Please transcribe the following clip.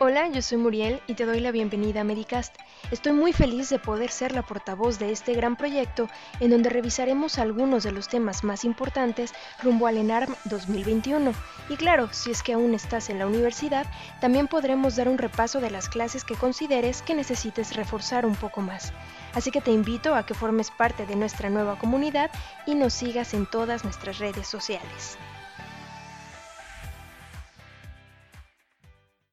Hola, yo soy Muriel y te doy la bienvenida a Medicast. Estoy muy feliz de poder ser la portavoz de este gran proyecto en donde revisaremos algunos de los temas más importantes rumbo al ENARM 2021. Y claro, si es que aún estás en la universidad, también podremos dar un repaso de las clases que consideres que necesites reforzar un poco más. Así que te invito a que formes parte de nuestra nueva comunidad y nos sigas en todas nuestras redes sociales.